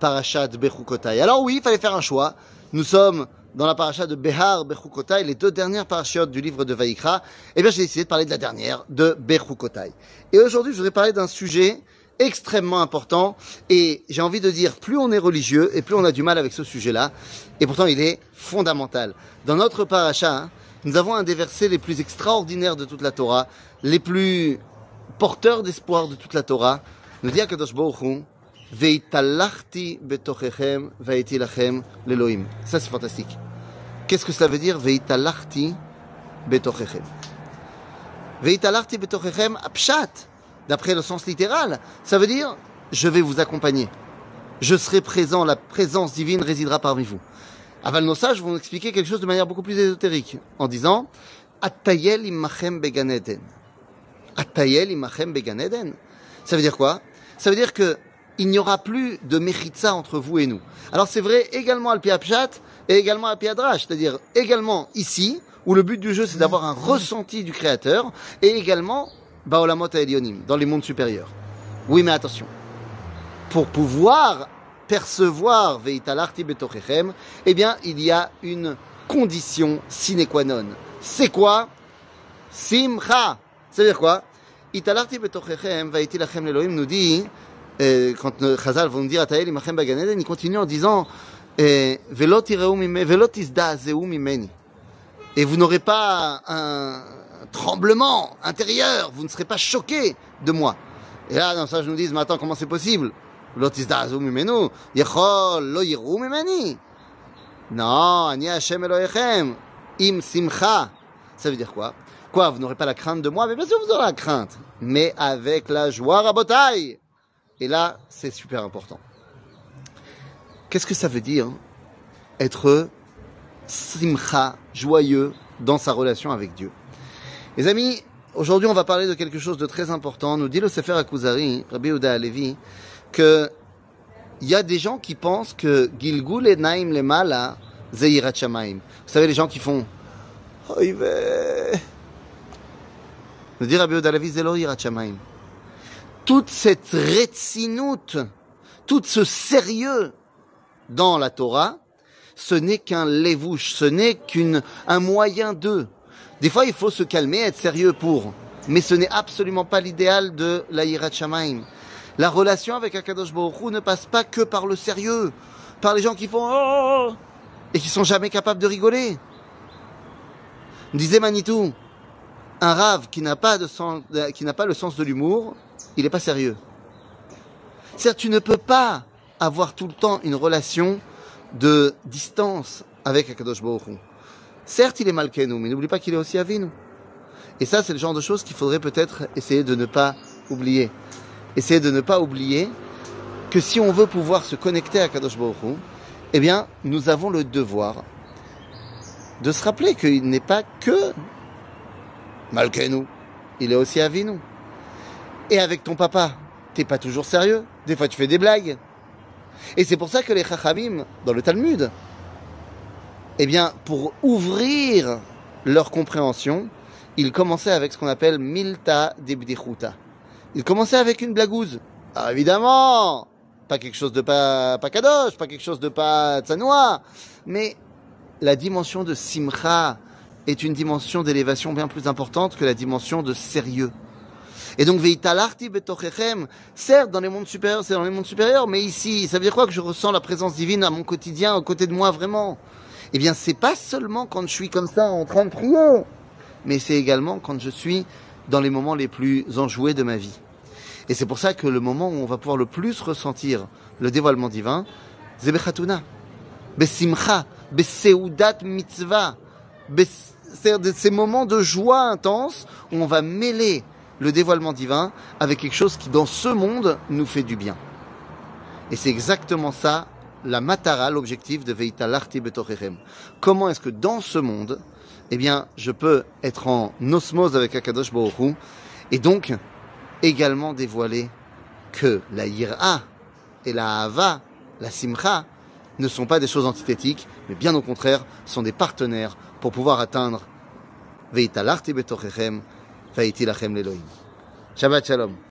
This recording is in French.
parachat Bechukotai. Alors oui, il fallait faire un choix. Nous sommes dans la paracha de Behar Bechukotai, les deux dernières parachiotes du livre de Vaïkra. Eh bien, j'ai décidé de parler de la dernière, de Bechukotai. Et aujourd'hui, je voudrais parler d'un sujet extrêmement important. Et j'ai envie de dire, plus on est religieux et plus on a du mal avec ce sujet-là. Et pourtant, il est fondamental. Dans notre paracha, hein, nous avons un des versets les plus extraordinaires de toute la Torah, les plus porteurs d'espoir de toute la Torah. Nous dit Akadosh Baruch Veitalachti betochechem vaiti lachem l'Elohim. Ça, c'est fantastique. Qu'est-ce que cela veut dire Veitalachti betochechem? Veitalachti betochechem apshat. D'après le sens littéral, ça veut dire je vais vous accompagner. Je serai présent, la présence divine résidera parmi vous. Aval nos sages vont expliquer quelque chose de manière beaucoup plus ésotérique en disant Attayel imachem beganeden. Attayel imachem beganeden. Ça veut dire quoi? Ça veut dire que il n'y aura plus de mechitza entre vous et nous. Alors c'est vrai également al Apshat et également al Adrash, c'est-à-dire également ici, où le but du jeu c'est d'avoir un ressenti du créateur, et également Baolamot Elionim, dans les mondes supérieurs. Oui, mais attention. Pour pouvoir percevoir Veitalarti Betochechem, eh bien, il y a une condition sine qua non. C'est quoi? Simcha. C'est-à-dire quoi? Italarti Betochechem, Vaitilachem Elohim nous dit, euh, quand Chazal vont dire Atael Imachem Baganeden, il continue en disant Velot mimeni. Et vous n'aurez pas un tremblement intérieur, vous ne serez pas choqué de moi. Et là, dans ça, je nous dis, mais attends, comment c'est possible? Non, ani Hashem Elohechem, im simcha. Ça veut dire quoi? Quoi, vous n'aurez pas la crainte de moi? Mais bien sûr, vous aurez la crainte, mais avec la joie rabotaille. Et là, c'est super important. Qu'est-ce que ça veut dire être simcha, joyeux dans sa relation avec Dieu? Les amis, aujourd'hui, on va parler de quelque chose de très important. Nous dit le Sefer Akuzari, Rabbi Uda Alevi, que il y a des gens qui pensent que Gilgul et Naim le Mala, Zeirat Shamaim. Vous savez, les gens qui font Nous dit Rabbi Uda Alevi, Zelo Shamaim toute cette rétinoute, tout ce sérieux dans la Torah, ce n'est qu'un lévouche, ce n'est qu'un moyen d'eux. Des fois, il faut se calmer, être sérieux pour. Mais ce n'est absolument pas l'idéal de la Yirat. La relation avec Akadosh Baruch Hu ne passe pas que par le sérieux, par les gens qui font oh et qui sont jamais capables de rigoler. Disait Manitou, un rave qui n'a pas de sens, qui n'a pas le sens de l'humour, il n'est pas sérieux. Certes, tu ne peux pas avoir tout le temps une relation de distance avec Akadosh Baruch Certes, il est nous, mais n'oublie pas qu'il est aussi nous. Et ça, c'est le genre de choses qu'il faudrait peut-être essayer de ne pas oublier. Essayer de ne pas oublier que si on veut pouvoir se connecter à Kadosh Baruch eh bien, nous avons le devoir de se rappeler qu'il n'est pas que nous, il est aussi nous. Et avec ton papa, t'es pas toujours sérieux. Des fois, tu fais des blagues. Et c'est pour ça que les Chachamim, dans le Talmud, eh bien, pour ouvrir leur compréhension, ils commençaient avec ce qu'on appelle Milta Debdichuta. Ils commençaient avec une blagouze. Alors évidemment, pas quelque chose de pas, pas kadosh, pas quelque chose de pas tsanoa, mais la dimension de simcha est une dimension d'élévation bien plus importante que la dimension de sérieux. Et donc, veitalarti betochechem, certes, dans les mondes supérieurs, c'est dans les mondes supérieurs, mais ici, ça veut dire quoi que je ressens la présence divine à mon quotidien, aux côtés de moi, vraiment? Eh bien, c'est pas seulement quand je suis comme ça, en train de prier, mais c'est également quand je suis dans les moments les plus enjoués de ma vie. Et c'est pour ça que le moment où on va pouvoir le plus ressentir le dévoilement divin, c'est Besimcha, Beseudat Mitzvah, c'est ces moments de joie intense où on va mêler le dévoilement divin avec quelque chose qui, dans ce monde, nous fait du bien. Et c'est exactement ça, la matara, l'objectif de Veita Larti Betorerem. Comment est-ce que dans ce monde, eh bien, je peux être en osmose avec Akadosh Baruch et donc également dévoiler que la Yira et la Hava, la Simcha, ne sont pas des choses antithétiques, mais bien au contraire, sont des partenaires pour pouvoir atteindre Veita Larti Betorerem Shabbat Shalom.